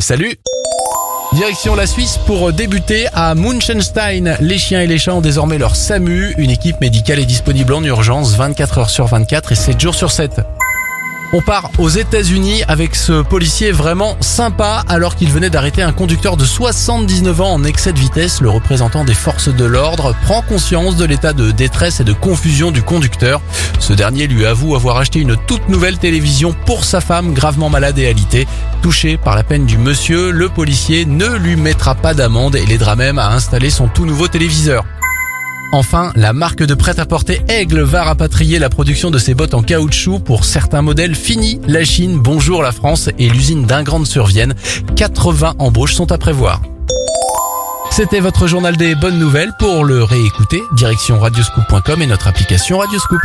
Salut Direction la Suisse pour débuter à Munchenstein. Les chiens et les chats ont désormais leur SAMU. Une équipe médicale est disponible en urgence 24 heures sur 24 et 7 jours sur 7. On part aux États-Unis avec ce policier vraiment sympa alors qu'il venait d'arrêter un conducteur de 79 ans en excès de vitesse. Le représentant des forces de l'ordre prend conscience de l'état de détresse et de confusion du conducteur. Ce dernier lui avoue avoir acheté une toute nouvelle télévision pour sa femme gravement malade et alitée. Touché par la peine du monsieur, le policier ne lui mettra pas d'amende et l'aidera même à installer son tout nouveau téléviseur. Enfin, la marque de prêt-à-porter Aigle va rapatrier la production de ses bottes en caoutchouc pour certains modèles finis. La Chine, bonjour la France et l'usine d'Ingrande sur Vienne. 80 embauches sont à prévoir. C'était votre journal des bonnes nouvelles. Pour le réécouter, direction radioscoop.com et notre application Radioscoop.